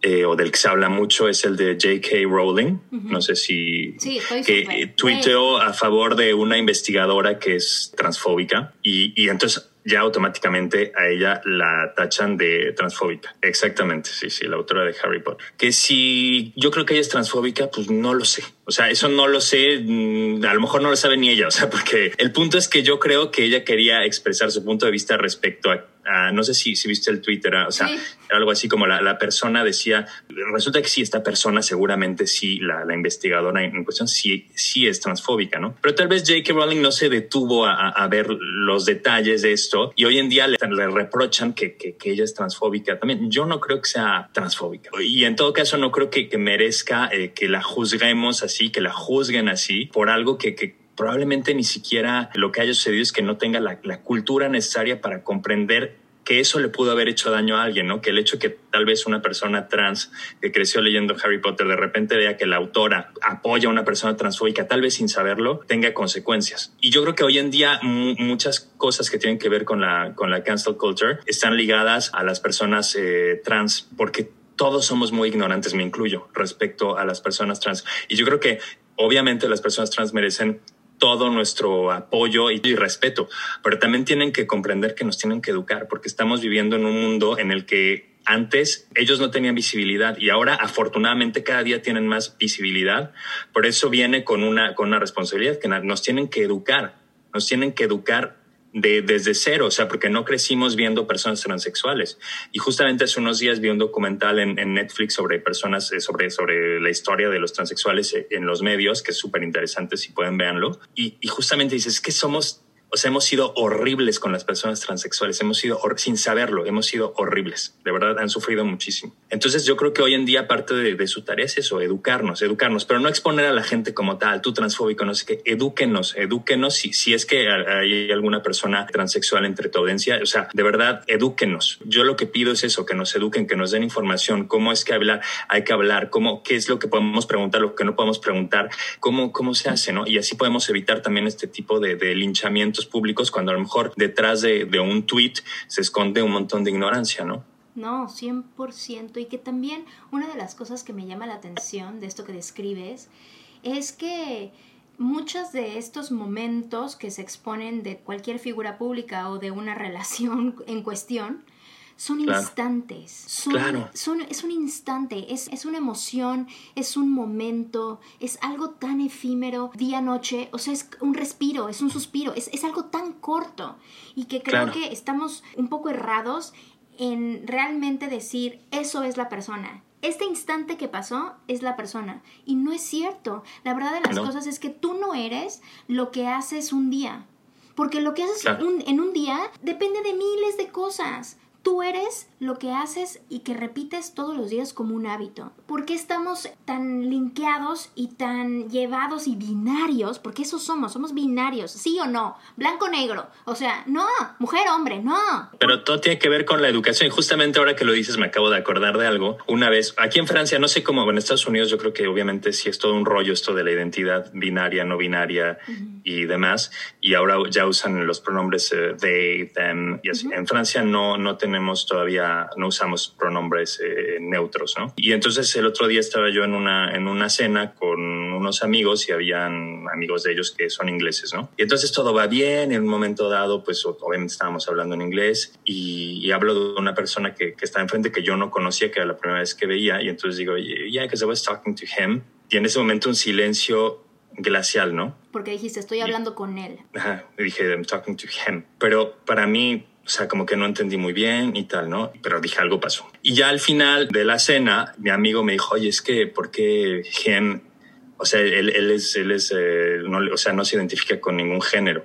eh, o del que se habla mucho es el de J.K. Rowling. No sé si sí, que tuiteó a favor de una investigadora que es transfóbica y, y entonces ya automáticamente a ella la tachan de transfóbica. Exactamente, sí, sí, la autora de Harry Potter. Que si yo creo que ella es transfóbica, pues no lo sé. O sea, eso no lo sé, mm, a lo mejor no lo sabe ni ella, o sea, porque el punto es que yo creo que ella quería expresar su punto de vista respecto a no sé si, si viste el Twitter, o sea, algo así como la, la, persona decía, resulta que sí, esta persona seguramente sí, la, la, investigadora en cuestión sí, sí es transfóbica, ¿no? Pero tal vez J.K. Rowling no se detuvo a, a, ver los detalles de esto y hoy en día le, le reprochan que, que, que, ella es transfóbica también. Yo no creo que sea transfóbica y en todo caso no creo que, que merezca eh, que la juzguemos así, que la juzguen así por algo que, que probablemente ni siquiera lo que haya sucedido es que no tenga la, la, cultura necesaria para comprender que eso le pudo haber hecho daño a alguien, ¿no? Que el hecho que tal vez una persona trans que creció leyendo Harry Potter de repente vea que la autora apoya a una persona transfóbica, tal vez sin saberlo, tenga consecuencias. Y yo creo que hoy en día muchas cosas que tienen que ver con la, con la cancel culture están ligadas a las personas eh, trans, porque todos somos muy ignorantes, me incluyo, respecto a las personas trans. Y yo creo que obviamente las personas trans merecen todo nuestro apoyo y, respeto, pero también tienen que comprender que nos tienen que educar porque estamos viviendo en un mundo en el que antes ellos no tenían visibilidad y ahora afortunadamente cada día tienen más visibilidad. Por eso viene con una, con una responsabilidad que nos tienen que educar, nos tienen que educar de, desde cero, o sea, porque no crecimos viendo personas transexuales. Y justamente hace unos días vi un documental en, Netflix sobre personas, eh, sobre, sobre la historia de los transexuales eh, en los medios, que es súper interesante, si pueden verlo. Y, y justamente dices, que somos o sea, hemos sido horribles con las personas transexuales, hemos sido, sin saberlo, hemos sido horribles. De verdad, han sufrido muchísimo. Entonces, yo creo que hoy en día parte de, su tarea es eso, educarnos, educarnos, pero no exponer a la gente como tal, tú transfóbico, no sé qué, edúquenos, edúquenos si, si es que hay alguna persona transexual entre tu audiencia, o sea, de verdad, edúquenos. Yo lo que pido es eso, que nos eduquen, que nos den información, cómo es que hablar, hay que hablar, cómo, qué es lo que podemos preguntar, lo que no podemos preguntar, cómo, cómo se hace, ¿no? Y así podemos evitar también este tipo de, de linchamientos públicos cuando a lo mejor detrás de, un tweet se esconde un montón de ignorancia, ¿no? No, 100%. Y que también una de las cosas que me llama la atención de esto que describes es que muchos de estos momentos que se exponen de cualquier figura pública o de una relación en cuestión son instantes. Son, claro. son, es un instante, es, es, una emoción, es un momento, es algo tan efímero, día, noche, o sea, es un respiro, es un suspiro, es, es algo tan corto y que creo que estamos un poco errados en realmente decir, eso es la persona. Este instante que pasó es la persona. Y no es cierto. La verdad de las cosas es que tú no eres lo que haces un día. Porque lo que haces en un día depende de miles de cosas. Tú eres lo que haces y que repites todos los días como un hábito. ¿Por qué estamos tan linkeados y tan llevados y binarios? Porque eso somos, somos binarios, sí o no, blanco-negro. O sea, no, mujer-hombre, no. Pero todo tiene que ver con la educación. Y justamente ahora que lo dices me acabo de acordar de algo. Una vez, aquí en Francia, no sé cómo, en Estados Unidos yo creo que obviamente sí es todo un rollo esto de la identidad binaria, no binaria y demás. Y ahora ya usan los pronombres eh, they, them y así. En Francia no, no tenemos todavía no usamos pronombres eh, neutros, ¿no? Y entonces el otro día estaba yo en una, en una cena con unos amigos y habían amigos de ellos que son ingleses, ¿no? Y entonces todo va bien, en un momento dado, pues obviamente estábamos hablando en inglés y, hablo de una persona que, que está enfrente que yo no conocía, que era la primera vez que veía, y entonces digo, yeah, because I was talking to him. Y en ese momento un silencio glacial, ¿no? Porque dijiste, estoy hablando con él. Ajá, dije, I'm talking to him. Pero para mí, o sea, como que no entendí muy bien y tal, ¿no? Pero dije, algo pasó. Y ya al final de la cena, mi amigo me dijo, oye, es que, ¿por qué Gen? O sea, él, él es, él es eh, no, o sea, no se identifica con ningún género.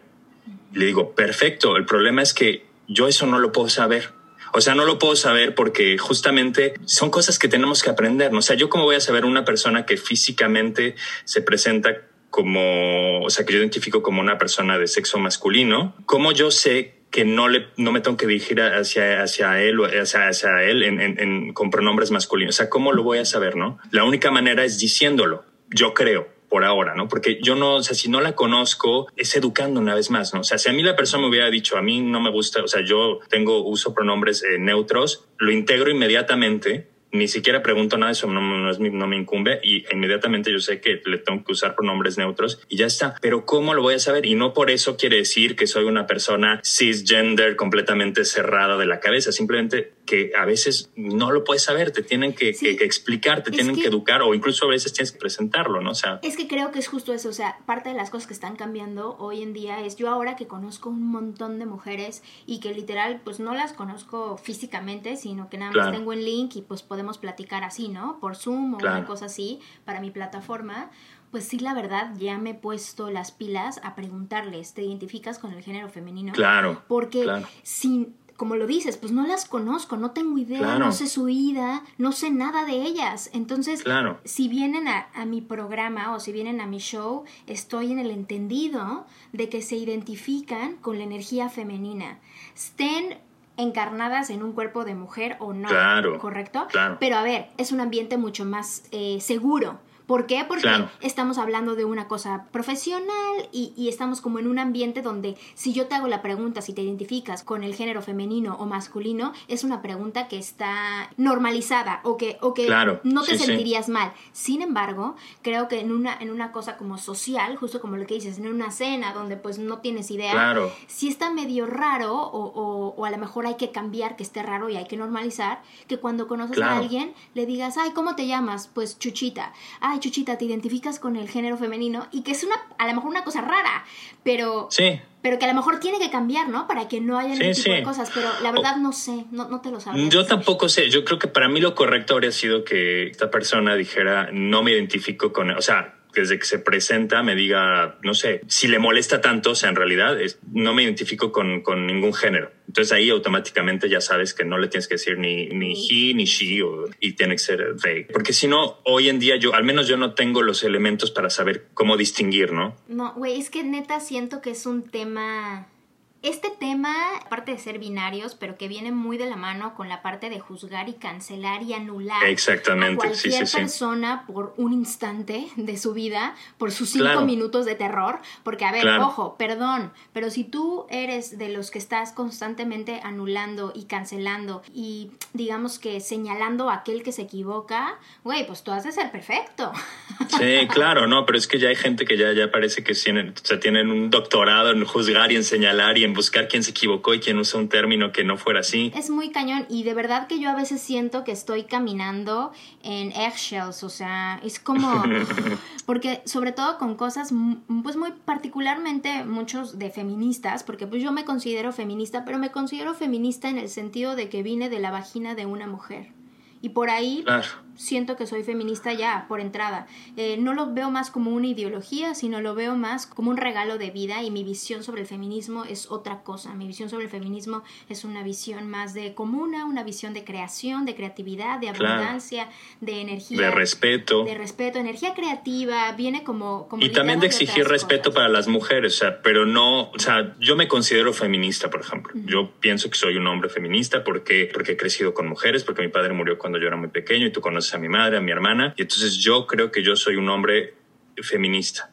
le digo, perfecto, el problema es que yo eso no lo puedo saber. O sea, no lo puedo saber porque justamente son cosas que tenemos que aprender. ¿no? O sea, yo cómo voy a saber una persona que físicamente se presenta como, o sea, que yo identifico como una persona de sexo masculino, ¿cómo yo sé que no, le, no me tengo que dirigir hacia, hacia él o hacia, hacia él en, en, con pronombres masculinos. O sea, ¿cómo lo voy a saber, no? La única manera es diciéndolo, yo creo por ahora, ¿no? Porque yo no, o sea, si no la conozco, es educando una vez más, ¿no? O sea, si a mí la persona me hubiera dicho, a mí no me gusta, o sea, yo tengo, uso pronombres eh, neutros, lo integro inmediatamente ni siquiera pregunto nada, eso no, no, me incumbe y inmediatamente yo sé que le tengo que usar pronombres neutros y ya está. Pero ¿cómo lo voy a saber? Y no por eso quiere decir que soy una persona cisgender completamente cerrada de la cabeza, simplemente que a veces no lo puedes saber, te tienen que, explicar, te tienen que, educar o incluso a veces tienes que presentarlo, ¿no? O sea, es que creo que es justo eso, o sea, parte de las cosas que están cambiando hoy en día es yo ahora que conozco un montón de mujeres y que literal pues no las conozco físicamente, sino que nada más tengo el link y pues podemos platicar así, ¿no? Por Zoom o una cosa así para mi plataforma. Pues sí, la verdad, ya me he puesto las pilas a preguntarles, ¿te identificas con el género femenino? Claro. Porque sin como lo dices, pues no las conozco, no tengo idea, no sé su vida, no sé nada de ellas. Entonces, si vienen a, a, mi programa o si vienen a mi show, estoy en el entendido de que se identifican con la energía femenina. Estén encarnadas en un cuerpo de mujer o no, claro, ¿correcto? Claro. Pero a ver, es un ambiente mucho más eh, seguro. ¿Por qué? Porque estamos hablando de una cosa profesional y, estamos como en un ambiente donde si yo te hago la pregunta si te identificas con el género femenino o masculino, es una pregunta que está normalizada o que, o que no te sentirías mal. Sin embargo, creo que en una, en una cosa como social, justo como lo que dices, en una cena donde pues no tienes idea, si está medio raro o, o, a lo mejor hay que cambiar que esté raro y hay que normalizar, que cuando conoces a alguien le digas, ay, ¿cómo te llamas? Pues Chuchita. Ay, Chuchita, te identificas con el género femenino y que es una, a lo mejor una cosa rara, pero... Sí. Pero que a lo mejor tiene que cambiar, ¿no? Para que no haya ese tipo de cosas. Pero la verdad no sé, no, no te lo sabes. Yo tampoco sé. Yo creo que para mí lo correcto habría sido que esta persona dijera, no me identifico con... O sea, desde que se presenta me diga, no sé, si le molesta tanto, o sea, en realidad no me identifico con, con, ningún género. Entonces ahí automáticamente ya sabes que no le tienes que decir ni, ni he ni she y tiene que ser they. Porque si no, hoy en día yo, al menos yo no tengo los elementos para saber cómo distinguir, ¿no? No, güey, es que neta siento que es un tema este tema, aparte de ser binarios, pero que viene muy de la mano con la parte de juzgar y cancelar y anular Exactamente. a cualquier sí, persona por un instante de su vida, por sus cinco minutos de terror. Porque, a ver, ojo, perdón, pero si tú eres de los que estás constantemente anulando y cancelando y digamos que señalando a aquel que se equivoca, güey, pues tú has de ser perfecto. Sí, claro, no, pero es que ya hay gente que ya, ya parece que tienen, o sea, tienen un doctorado en juzgar y en señalar y en buscar quién se equivocó y quién usa un término que no fuera así. Es muy cañón y de verdad que yo a veces siento que estoy caminando en eggshells, o sea, es como porque sobre todo con cosas pues muy particularmente muchos de feministas, porque pues yo me considero feminista, pero me considero feminista en el sentido de que vine de la vagina de una mujer. Y por ahí siento que soy feminista ya, por entrada. Eh, no lo veo más como una ideología, sino lo veo más como un regalo de vida y mi visión sobre el feminismo es otra cosa. Mi visión sobre el feminismo es una visión más de comuna, una visión de creación, de creatividad, de abundancia, de energía. De respeto. De respeto, energía creativa, viene como... como y también de exigir respeto para las mujeres, o sea, pero no, o sea, yo me considero feminista, por ejemplo. Yo pienso que soy un hombre feminista porque, porque he crecido con mujeres, porque mi padre murió cuando yo era muy pequeño y tú conoces a mi madre, a mi hermana, y entonces yo creo que yo soy un hombre feminista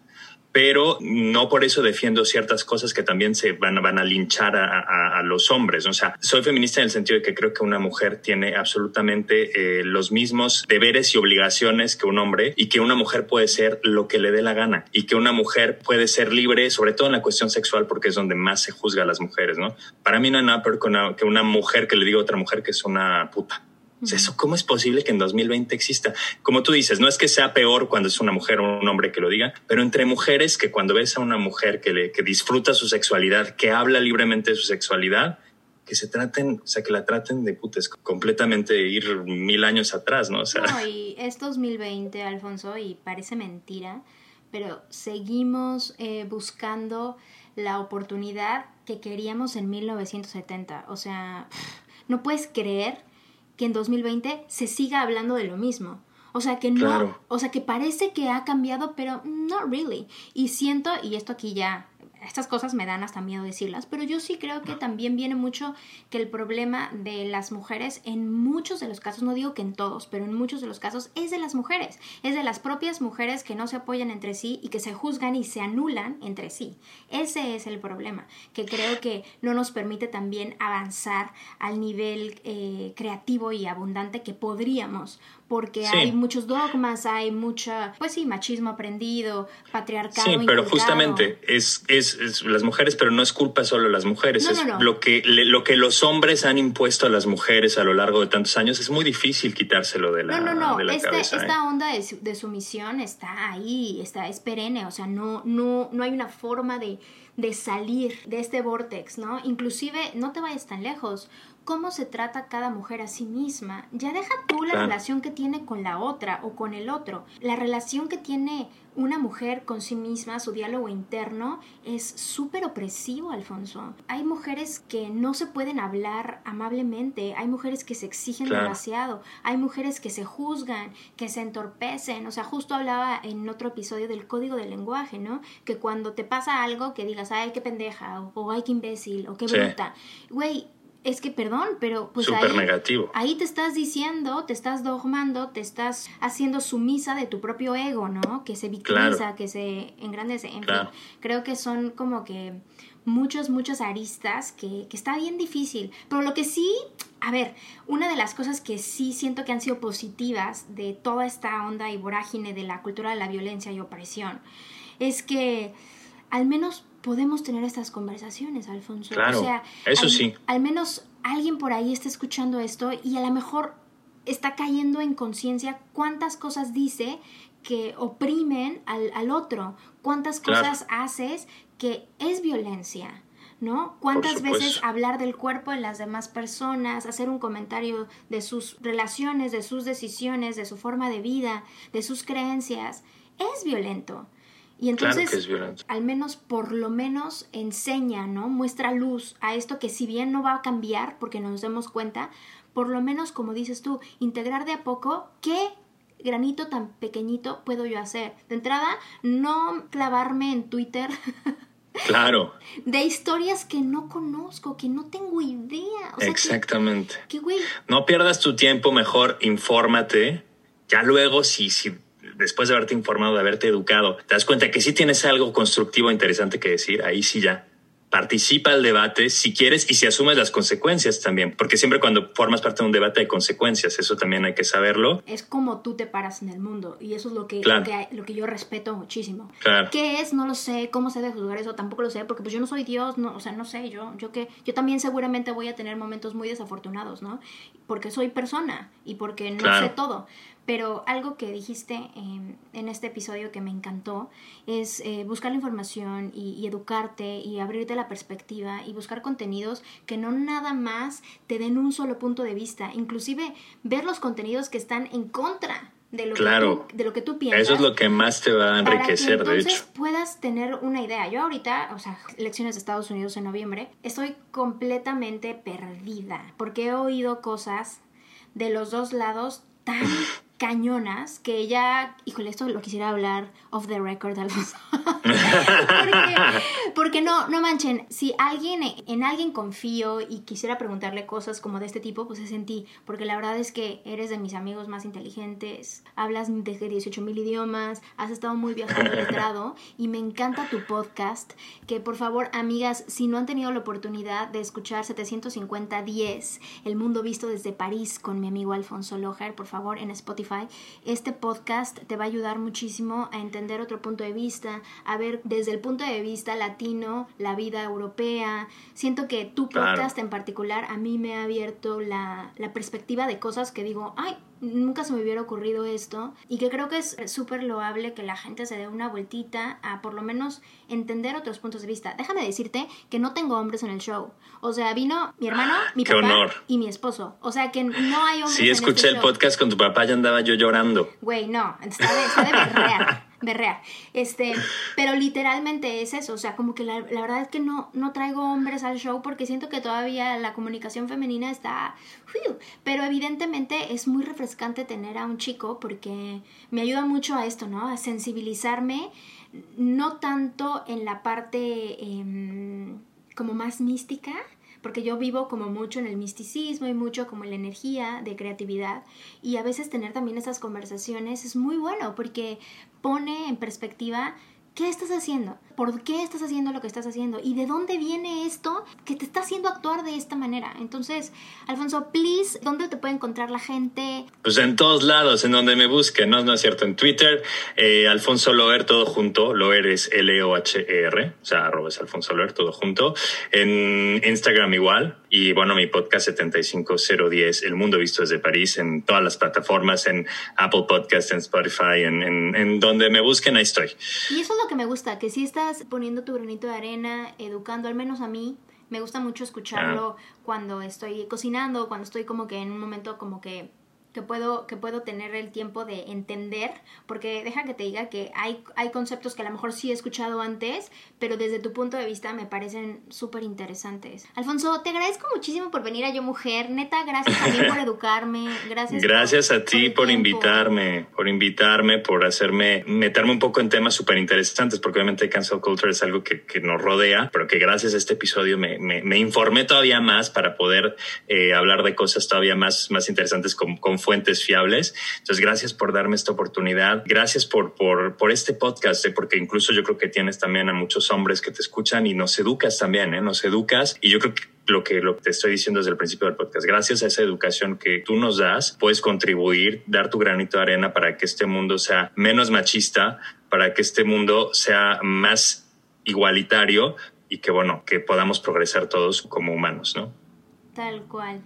pero no por eso defiendo ciertas cosas que también se van, a linchar a, los hombres. O sea, soy feminista en el sentido de que creo que una mujer tiene absolutamente eh, los mismos deberes y obligaciones que un hombre y que una mujer puede ser lo que le dé la gana y que una mujer puede ser libre, sobre todo en la cuestión sexual, porque es donde más se juzga a las mujeres, ¿no? Para mí no hay nada peor que una mujer que le diga a otra mujer que es una puta. ¿Eso cómo es posible que en 2020 exista? Como tú dices, no es que sea peor cuando es una mujer o un hombre que lo diga, pero entre mujeres que cuando ves a una mujer que, le, que disfruta su sexualidad, que habla libremente de su sexualidad, que se traten, o sea, que la traten de putas, completamente ir mil años atrás, ¿no? O sea, no, y es 2020, Alfonso, y parece mentira, pero seguimos eh, buscando la oportunidad que queríamos en 1970. O sea, no puedes creer que en 2020 se siga hablando de lo mismo. O sea que no, o sea que parece que ha cambiado, pero no really. Y siento, y esto aquí ya estas cosas me dan hasta miedo decirlas, pero yo sí creo que también viene mucho que el problema de las mujeres en muchos de los casos, no digo que en todos, pero en muchos de los casos es de las mujeres, es de las propias mujeres que no se apoyan entre sí y que se juzgan y se anulan entre sí. Ese es el problema, que creo que no nos permite también avanzar al nivel eh, creativo y abundante que podríamos, porque hay muchos dogmas, hay mucha, pues sí, machismo aprendido, patriarcado. Sí, pero justamente es, es, las mujeres, pero no es culpa solo de las mujeres, es Lo, que, lo que los hombres han impuesto a las mujeres a lo largo de tantos años, es muy difícil quitárselo de la, no, no, no. Este, esta ¿eh? onda de, de, sumisión está ahí, está, es perenne, o sea, no, no, no hay una forma de, de salir de este vortex, ¿no? Inclusive, no te vayas tan lejos, cómo se trata cada mujer a sí misma. Ya deja tú la relación que tiene con la otra o con el otro. La relación que tiene una mujer con sí misma, su diálogo interno, es súper opresivo, Alfonso. Hay mujeres que no se pueden hablar amablemente, hay mujeres que se exigen demasiado, hay mujeres que se juzgan, que se entorpecen. O sea, justo hablaba en otro episodio del código del lenguaje, ¿no? Que cuando te pasa algo que digas, ay, qué pendeja, o, ay, qué imbécil, o qué bruta. Güey, es que perdón, pero pues ahí, negativo. ahí te estás diciendo, te estás dogmando, te estás haciendo sumisa de tu propio ego, ¿no? Que se victimiza, que se engrandece. En fin, creo que son como que muchas, muchas aristas que, que está bien difícil. Pero lo que sí, a ver, una de las cosas que sí siento que han sido positivas de toda esta onda y vorágine de la cultura de la violencia y opresión es que al menos podemos tener estas conversaciones, Alfonso. Claro, o sea, eso al, sí. Al menos alguien por ahí está escuchando esto y a lo mejor está cayendo en conciencia cuántas cosas dice que oprimen al, al otro, cuántas cosas haces que es violencia. ¿no? ¿Cuántas veces hablar del cuerpo de las demás personas, hacer un comentario de sus relaciones, de sus decisiones, de su forma de vida, de sus creencias, es violento. Y entonces, al menos, por lo menos, enseña, ¿no? Muestra luz a esto que si bien no va a cambiar, porque nos demos cuenta, por lo menos, como dices tú, integrar de a poco qué granito tan pequeñito puedo yo hacer. De entrada, no clavarme en Twitter. Claro. De historias que no conozco, que no tengo idea. Exactamente. Que, güey. No pierdas tu tiempo, mejor infórmate. Ya luego, si, si después de haberte informado, de haberte educado, te das cuenta que si tienes algo constructivo e interesante que decir, ahí sí ya participa al debate si quieres y si asumes las consecuencias también, porque siempre cuando formas parte de un debate hay consecuencias, eso también hay que saberlo. Es como tú te paras en el mundo y eso es lo que, lo, que yo respeto muchísimo. ¿Qué es? No lo sé, cómo se debe juzgar eso, tampoco lo sé, porque pues yo no soy Dios, no, o sea, no sé, yo, yo que, yo también seguramente voy a tener momentos muy desafortunados, ¿no? Porque soy persona y porque no sé todo. Pero algo que dijiste en este episodio que me encantó es eh, buscar la información y, educarte y abrirte la perspectiva y buscar contenidos que no nada más te den un solo punto de vista, inclusive ver los contenidos que están en contra de lo, que, tú, de lo que tú piensas. Eso es lo que más te va a enriquecer, para que entonces de hecho. puedas tener una idea. Yo ahorita, o sea, elecciones de Estados Unidos en noviembre, estoy completamente perdida porque he oído cosas de los dos lados tan cañonas que ya, híjole, esto lo quisiera hablar off the record, Alfonso. porque, no, no manchen, si alguien, en alguien confío y quisiera preguntarle cosas como de este tipo, pues es en ti, porque la verdad es que eres de mis amigos más inteligentes, hablas de 18 mil idiomas, has estado muy viajando letrado y me encanta tu podcast, que por favor, amigas, si no han tenido la oportunidad de escuchar 750-10, El Mundo Visto desde París con mi amigo Alfonso Loher, por favor, en Spotify este podcast te va a ayudar muchísimo a entender otro punto de vista, a ver desde el punto de vista latino la vida europea. Siento que tu podcast en particular a mí me ha abierto la, la perspectiva de cosas que digo, ay, nunca se me hubiera ocurrido esto y que creo que es súper loable que la gente se dé una vueltita a por lo menos entender otros puntos de vista. Déjame decirte que no tengo hombres en el show. O sea, vino mi hermano, mi papá y mi esposo. O sea, que no hay hombres Sí, escuché este el podcast con tu papá y andaba yo llorando. Güey, no, está de, está de berrear berrear. Este, pero literalmente es eso, o sea, como que la, verdad es que no, no traigo hombres al show porque siento que todavía la comunicación femenina está... pero evidentemente es muy refrescante tener a un chico porque me ayuda mucho a esto, ¿no? A sensibilizarme, no tanto en la parte em, como más mística, porque yo vivo como mucho en el misticismo y mucho como en la energía de creatividad y a veces tener también esas conversaciones es muy bueno porque pone en perspectiva qué estás haciendo, por qué estás haciendo lo que estás haciendo y de dónde viene esto que te está haciendo actuar de esta manera. Entonces, Alfonso, please, ¿dónde te puede encontrar la gente? Pues en todos lados, en donde me busquen, ¿no? No es cierto, en Twitter, eh, Alfonso Loer, todo junto, Loer es L-O-H-E-R, o sea, arroba es Alfonso Loer, todo junto. En Instagram igual, y bueno, mi podcast 75010, El Mundo Visto desde París, en todas las plataformas, en Apple Podcast, en Spotify, en, en, en donde me busquen, ahí estoy. Y eso es lo que me gusta, que si está poniendo tu granito de arena, educando, al menos a mí. Me gusta mucho escucharlo cuando estoy cocinando, cuando estoy como que en un momento como que que puedo, que puedo tener el tiempo de entender, porque deja que te diga que hay, hay conceptos que a lo mejor sí he escuchado antes, pero desde tu punto de vista me parecen súper interesantes. Alfonso, te agradezco muchísimo por venir a Yo Mujer, neta, gracias también por educarme, gracias. Gracias a ti por, invitarme, por invitarme, por hacerme, meterme un poco en temas súper interesantes, porque obviamente cancel culture es algo que, que, nos rodea, pero que gracias a este episodio me, me, me informé todavía más para poder eh, hablar de cosas todavía más, más interesantes con, con fuentes fiables. Entonces, gracias por darme esta oportunidad. Gracias por, por, por este podcast, ¿eh? porque incluso yo creo que tienes también a muchos hombres que te escuchan y nos educas también, ¿eh? nos educas. Y yo creo que lo que, lo que te estoy diciendo desde el principio del podcast, gracias a esa educación que tú nos das, puedes contribuir, dar tu granito de arena para que este mundo sea menos machista, para que este mundo sea más igualitario y que, bueno, que podamos progresar todos como humanos, ¿no? Tal cual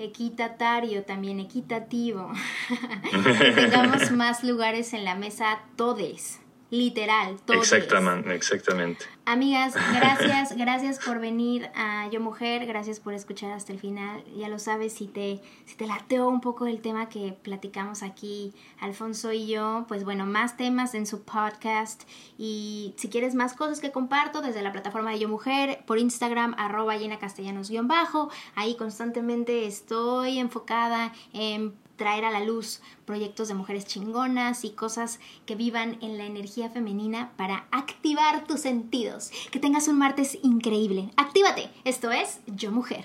equitatario, también equitativo, que tengamos más lugares en la mesa todes, literal, todo. Exactamente, exactamente. Amigas, gracias, gracias por venir a Yo Mujer, gracias por escuchar hasta el final. Ya lo sabes, si te, si te lateó un poco el tema que platicamos aquí, Alfonso y yo, pues bueno, más temas en su podcast. Y si quieres más cosas que comparto desde la plataforma de Yo Mujer, por Instagram, arroba llena castellanos-bajo, ahí constantemente estoy enfocada en traer a la luz proyectos de mujeres chingonas y cosas que vivan en la energía femenina para activar tus sentidos. Que tengas un martes increíble. Actívate. Esto es Yo Mujer.